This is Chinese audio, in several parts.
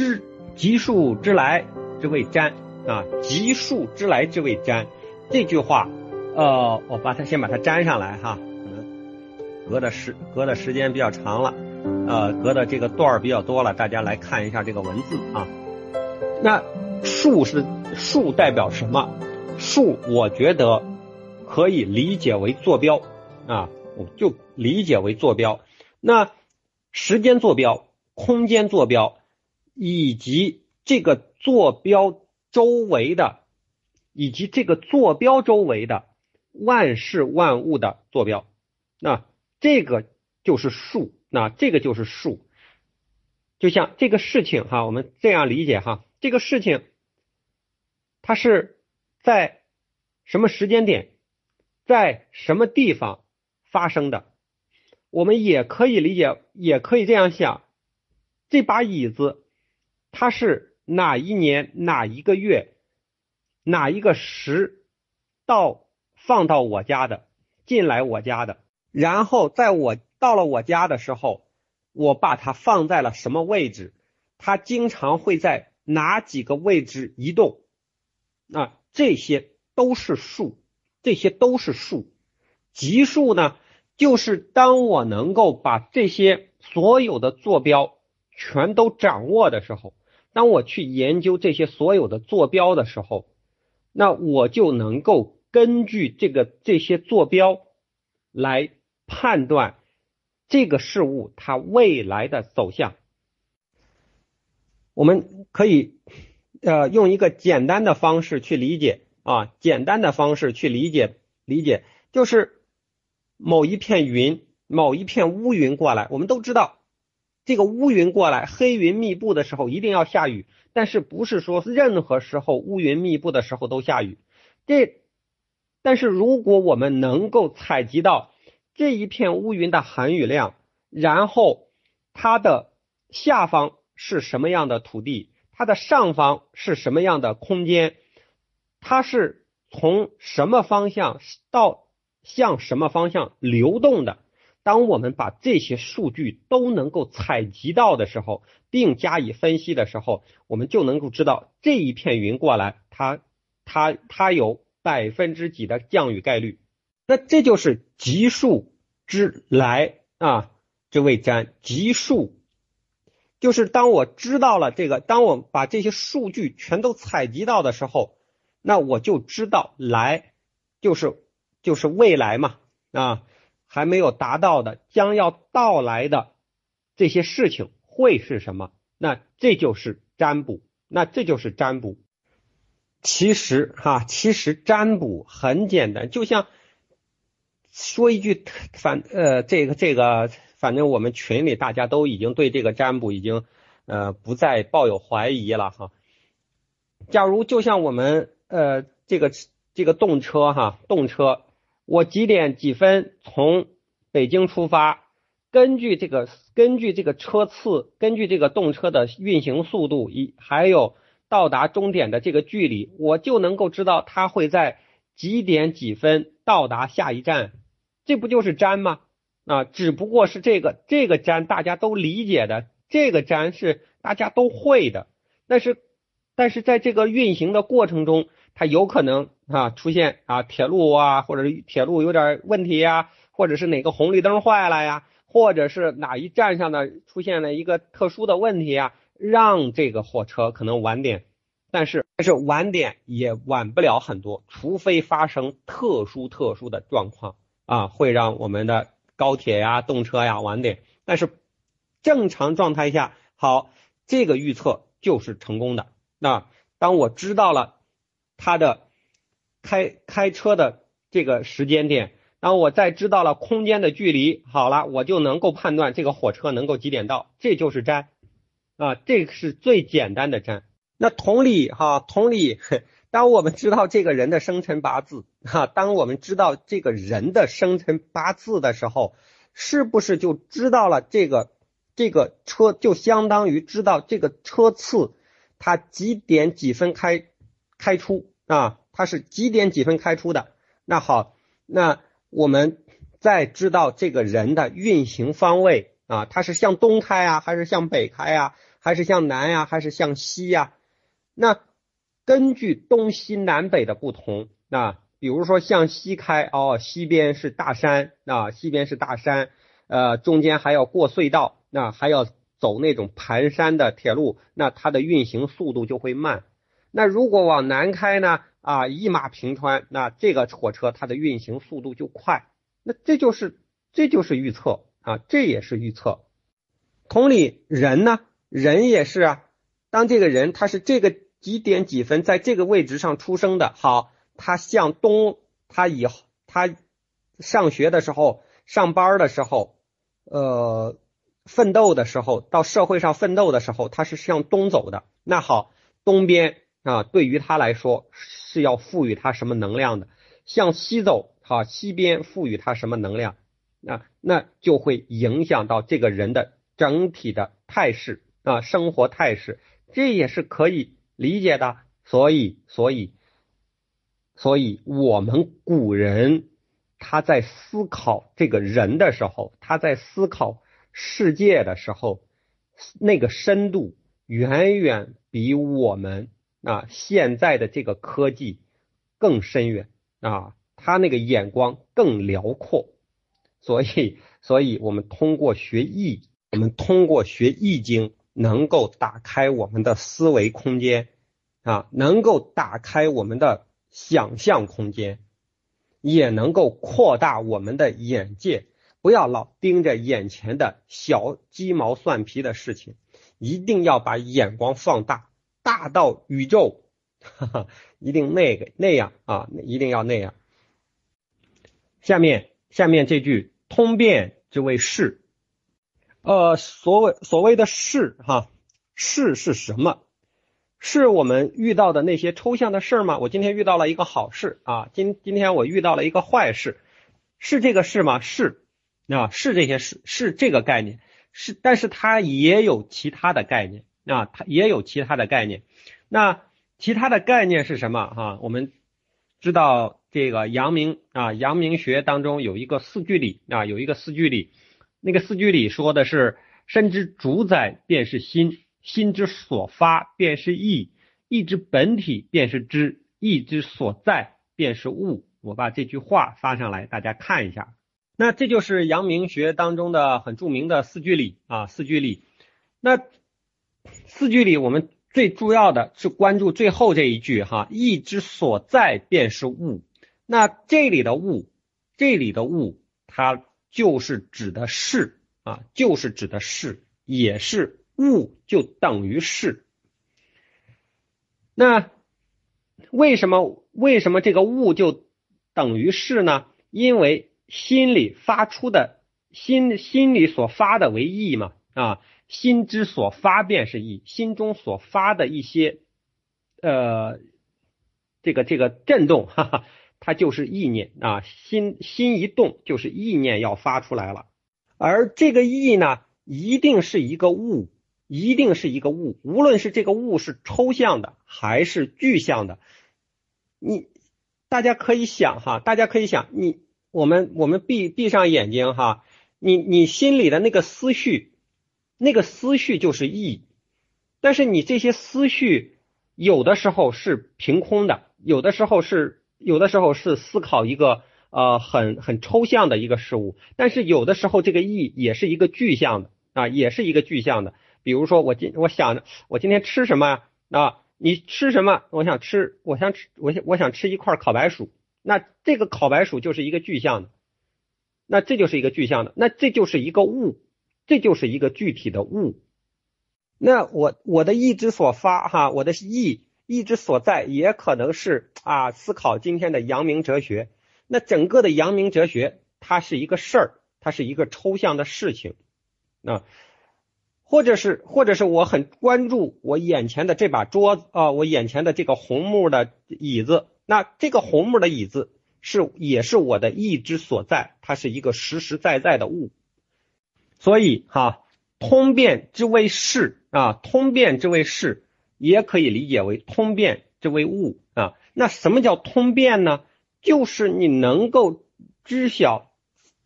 知吉数之来之谓占啊，吉数之来之谓占。这句话，呃，我把它先把它粘上来哈，可能隔的时隔的时间比较长了，呃，隔的这个段儿比较多了，大家来看一下这个文字啊。那数是数代表什么？数我觉得可以理解为坐标啊，我就理解为坐标。那时间坐标、空间坐标以及这个坐标周围的，以及这个坐标周围的万事万物的坐标，那这个就是数，那这个就是数。就像这个事情哈，我们这样理解哈，这个事情它是。在什么时间点，在什么地方发生的？我们也可以理解，也可以这样想：这把椅子它是哪一年哪一个月哪一个时到放到我家的，进来我家的？然后在我到了我家的时候，我把它放在了什么位置？它经常会在哪几个位置移动？啊？这些都是数，这些都是数。级数呢，就是当我能够把这些所有的坐标全都掌握的时候，当我去研究这些所有的坐标的时候，那我就能够根据这个这些坐标来判断这个事物它未来的走向。我们可以。呃，用一个简单的方式去理解啊，简单的方式去理解理解，就是某一片云，某一片乌云过来，我们都知道，这个乌云过来，黑云密布的时候一定要下雨，但是不是说任何时候乌云密布的时候都下雨？这，但是如果我们能够采集到这一片乌云的含雨量，然后它的下方是什么样的土地？它的上方是什么样的空间？它是从什么方向到向什么方向流动的？当我们把这些数据都能够采集到的时候，并加以分析的时候，我们就能够知道这一片云过来，它它它有百分之几的降雨概率。那这就是级数之来啊，这位占级数。就是当我知道了这个，当我把这些数据全都采集到的时候，那我就知道来就是就是未来嘛啊，还没有达到的将要到来的这些事情会是什么？那这就是占卜，那这就是占卜。其实哈，其实占卜很简单，就像说一句反呃这个这个。反正我们群里大家都已经对这个占卜已经呃不再抱有怀疑了哈。假如就像我们呃这个这个动车哈动车，我几点几分从北京出发，根据这个根据这个车次，根据这个动车的运行速度以还有到达终点的这个距离，我就能够知道它会在几点几分到达下一站，这不就是粘吗？啊，只不过是这个这个粘大家都理解的，这个粘是大家都会的，但是但是在这个运行的过程中，它有可能啊出现啊铁路啊，或者是铁路有点问题呀，或者是哪个红绿灯坏了呀，或者是哪一站上的出现了一个特殊的问题啊，让这个火车可能晚点，但是但是晚点也晚不了很多，除非发生特殊特殊的状况啊，会让我们的。高铁呀，动车呀，晚点。但是正常状态下，好，这个预测就是成功的。那当我知道了它的开开车的这个时间点，然后我再知道了空间的距离，好了，我就能够判断这个火车能够几点到。这就是占啊，这是最简单的占。那同理哈，同理。当我们知道这个人的生辰八字，哈，当我们知道这个人的生辰八字的时候，是不是就知道了这个这个车就相当于知道这个车次它几点几分开开出啊？它是几点几分开出的？那好，那我们再知道这个人的运行方位啊，它是向东开啊，还是向北开啊？还是向南呀，还是向西呀？那根据东西南北的不同，那比如说向西开，哦，西边是大山啊，西边是大山，呃，中间还要过隧道，那还要走那种盘山的铁路，那它的运行速度就会慢。那如果往南开呢？啊，一马平川，那这个火车它的运行速度就快。那这就是这就是预测啊，这也是预测。同理，人呢，人也是啊。当这个人他是这个几点几分在这个位置上出生的，好，他向东，他以后他上学的时候、上班的时候、呃，奋斗的时候、到社会上奋斗的时候，他是向东走的。那好，东边。啊，对于他来说是要赋予他什么能量的？向西走，好，西边赋予他什么能量？那那就会影响到这个人的整体的态势啊，生活态势，这也是可以理解的。所以，所以，所以我们古人他在思考这个人的时候，他在思考世界的时候，那个深度远远比我们。啊，现在的这个科技更深远啊，他那个眼光更辽阔，所以，所以我们通过学易，我们通过学易经，能够打开我们的思维空间啊，能够打开我们的想象空间，也能够扩大我们的眼界。不要老盯着眼前的小鸡毛蒜皮的事情，一定要把眼光放大。大到宇宙，哈哈，一定那个那样啊，一定要那样。下面下面这句通变之谓事，呃，所谓所谓的事哈，事是什么？是我们遇到的那些抽象的事吗？我今天遇到了一个好事啊，今今天我遇到了一个坏事，是这个事吗？是啊，是这些事，是这个概念，是，但是它也有其他的概念。啊，它也有其他的概念。那其他的概念是什么？哈，我们知道这个阳明啊，阳明学当中有一个四句理啊，有一个四句理。那个四句理说的是：身之主宰便是心，心之所发便是意，意之本体便是知，意之所在便是物。我把这句话发上来，大家看一下。那这就是阳明学当中的很著名的四句理啊，四句理。那四句里，我们最主要的是关注最后这一句哈，意之所在便是物。那这里的物，这里的物，它就是指的是啊，就是指的是，也是物就等于是。那为什么为什么这个物就等于是呢？因为心里发出的心心里所发的为意嘛啊。心之所发便是意，心中所发的一些，呃，这个这个震动，哈哈，它就是意念啊。心心一动，就是意念要发出来了。而这个意呢，一定是一个物，一定是一个物。无论是这个物是抽象的还是具象的，你大家可以想哈，大家可以想，你我们我们闭闭上眼睛哈，你你心里的那个思绪。那个思绪就是意，但是你这些思绪有的时候是凭空的，有的时候是有的时候是思考一个呃很很抽象的一个事物，但是有的时候这个意也是一个具象的啊，也是一个具象的。比如说我今我想着我今天吃什么呀？啊，你吃什么？我想吃，我想吃，我想我想吃一块烤白薯。那这个烤白薯就是一个具象的，那这就是一个具象的，那这就是一个物。这就是一个具体的物，那我我的意之所发哈，我的意意之所在，也可能是啊，思考今天的阳明哲学。那整个的阳明哲学，它是一个事儿，它是一个抽象的事情啊，或者是或者是我很关注我眼前的这把桌子啊，我眼前的这个红木的椅子，那这个红木的椅子是也是我的意之所在，它是一个实实在在的物。所以哈，通变之为事啊，通变之为事，也可以理解为通变之为物啊。那什么叫通变呢？就是你能够知晓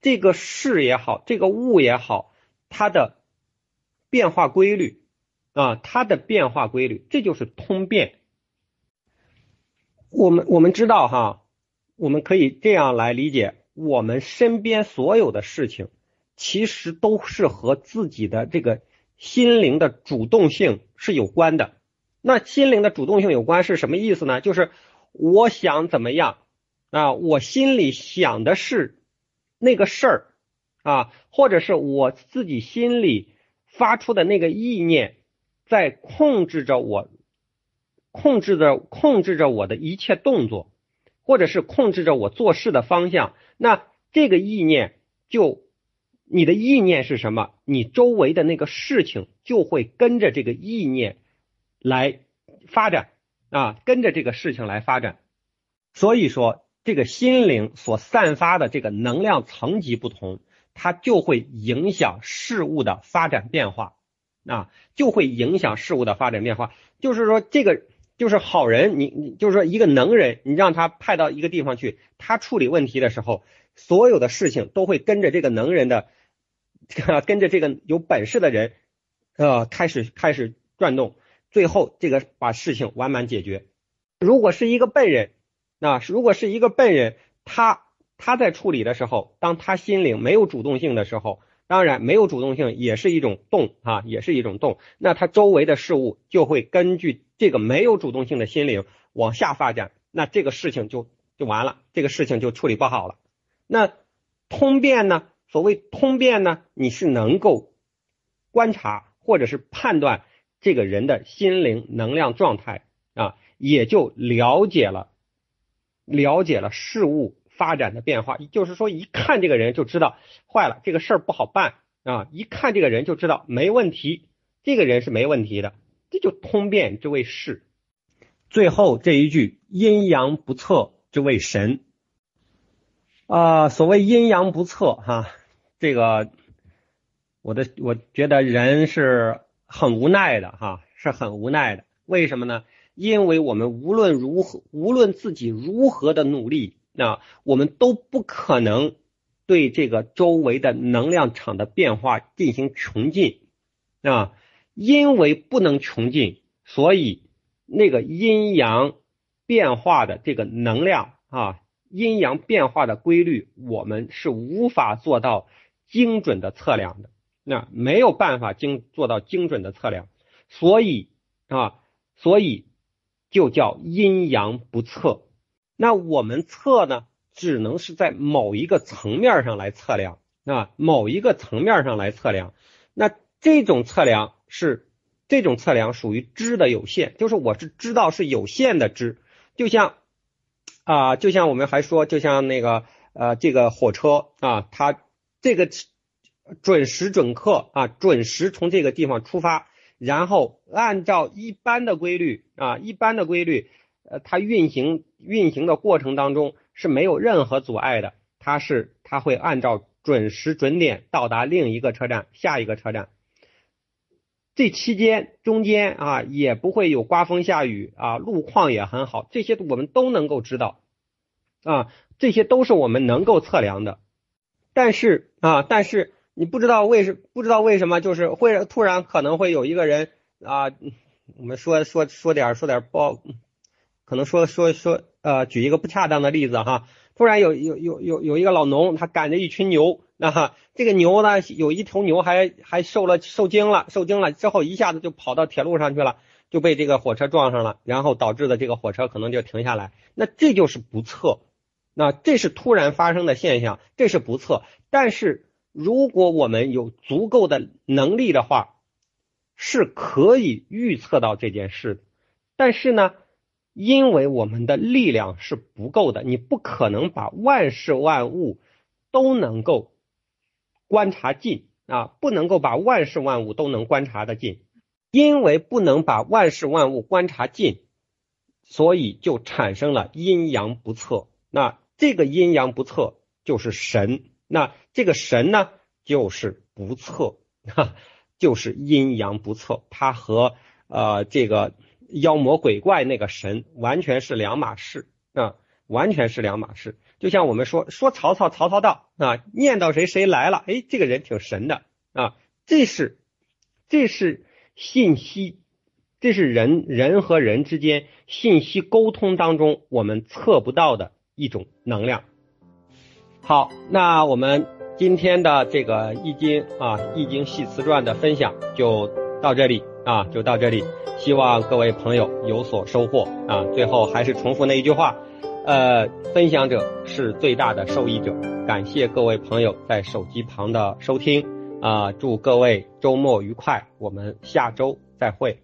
这个事也好，这个物也好，它的变化规律啊，它的变化规律，这就是通变。我们我们知道哈，我们可以这样来理解，我们身边所有的事情，其实都是和自己的这个心灵的主动性是有关的。那心灵的主动性有关是什么意思呢？就是我想怎么样啊，我心里想的是那个事儿啊，或者是我自己心里发出的那个意念。在控制着我，控制着控制着我的一切动作，或者是控制着我做事的方向。那这个意念就，你的意念是什么？你周围的那个事情就会跟着这个意念来发展啊，跟着这个事情来发展。所以说，这个心灵所散发的这个能量层级不同，它就会影响事物的发展变化。啊，就会影响事物的发展变化。就是说，这个就是好人，你你就是说一个能人，你让他派到一个地方去，他处理问题的时候，所有的事情都会跟着这个能人的，跟着这个有本事的人，呃，开始开始转动，最后这个把事情完满解决。如果是一个笨人，那如果是一个笨人，他他在处理的时候，当他心灵没有主动性的时候。当然，没有主动性也是一种动啊，也是一种动。那他周围的事物就会根据这个没有主动性的心灵往下发展，那这个事情就就完了，这个事情就处理不好了。那通变呢？所谓通变呢，你是能够观察或者是判断这个人的心灵能量状态啊，也就了解了了解了事物。发展的变化，就是说，一看这个人就知道坏了，这个事儿不好办啊！一看这个人就知道没问题，这个人是没问题的，这就通变之谓事。最后这一句阴阳不测之谓神啊，所谓阴阳不测哈，这个我的我觉得人是很无奈的哈，是很无奈的。为什么呢？因为我们无论如何，无论自己如何的努力。那我们都不可能对这个周围的能量场的变化进行穷尽啊，因为不能穷尽，所以那个阴阳变化的这个能量啊，阴阳变化的规律，我们是无法做到精准的测量的，那没有办法精做到精准的测量，所以啊，所以就叫阴阳不测。那我们测呢，只能是在某一个层面上来测量啊，某一个层面上来测量。那这种测量是这种测量属于知的有限，就是我是知道是有限的知，就像啊，就像我们还说，就像那个呃，这个火车啊，它这个准时准刻啊，准时从这个地方出发，然后按照一般的规律啊，一般的规律。呃，它运行运行的过程当中是没有任何阻碍的，它是它会按照准时准点到达另一个车站，下一个车站。这期间中间啊也不会有刮风下雨啊，路况也很好，这些我们都能够知道啊，这些都是我们能够测量的。但是啊，但是你不知道为什不知道为什么就是会突然可能会有一个人啊，我们说说说点说点不。可能说说说，呃，举一个不恰当的例子哈，突然有有有有有一个老农，他赶着一群牛，那 哈，这个牛呢，有一头牛还还受了受惊了，受惊了之后一下子就跑到铁路上去了，就被这个火车撞上了，然后导致的这个火车可能就停下来，那这就是不测，那这是突然发生的现象，这是不测。但是如果我们有足够的能力的话，是可以预测到这件事的，但是呢？因为我们的力量是不够的，你不可能把万事万物都能够观察尽啊，不能够把万事万物都能观察的尽，因为不能把万事万物观察尽，所以就产生了阴阳不测。那这个阴阳不测就是神，那这个神呢就是不测，哈，就是阴阳不测，它和呃这个。妖魔鬼怪那个神完全是两码事啊，完全是两码事。就像我们说说曹操，曹操到啊，念叨谁谁来了，哎，这个人挺神的啊。这是这是信息，这是人人和人之间信息沟通当中我们测不到的一种能量。好，那我们今天的这个易经啊，易经系辞传的分享就到这里啊，就到这里。希望各位朋友有所收获啊！最后还是重复那一句话，呃，分享者是最大的受益者。感谢各位朋友在手机旁的收听啊！祝各位周末愉快，我们下周再会。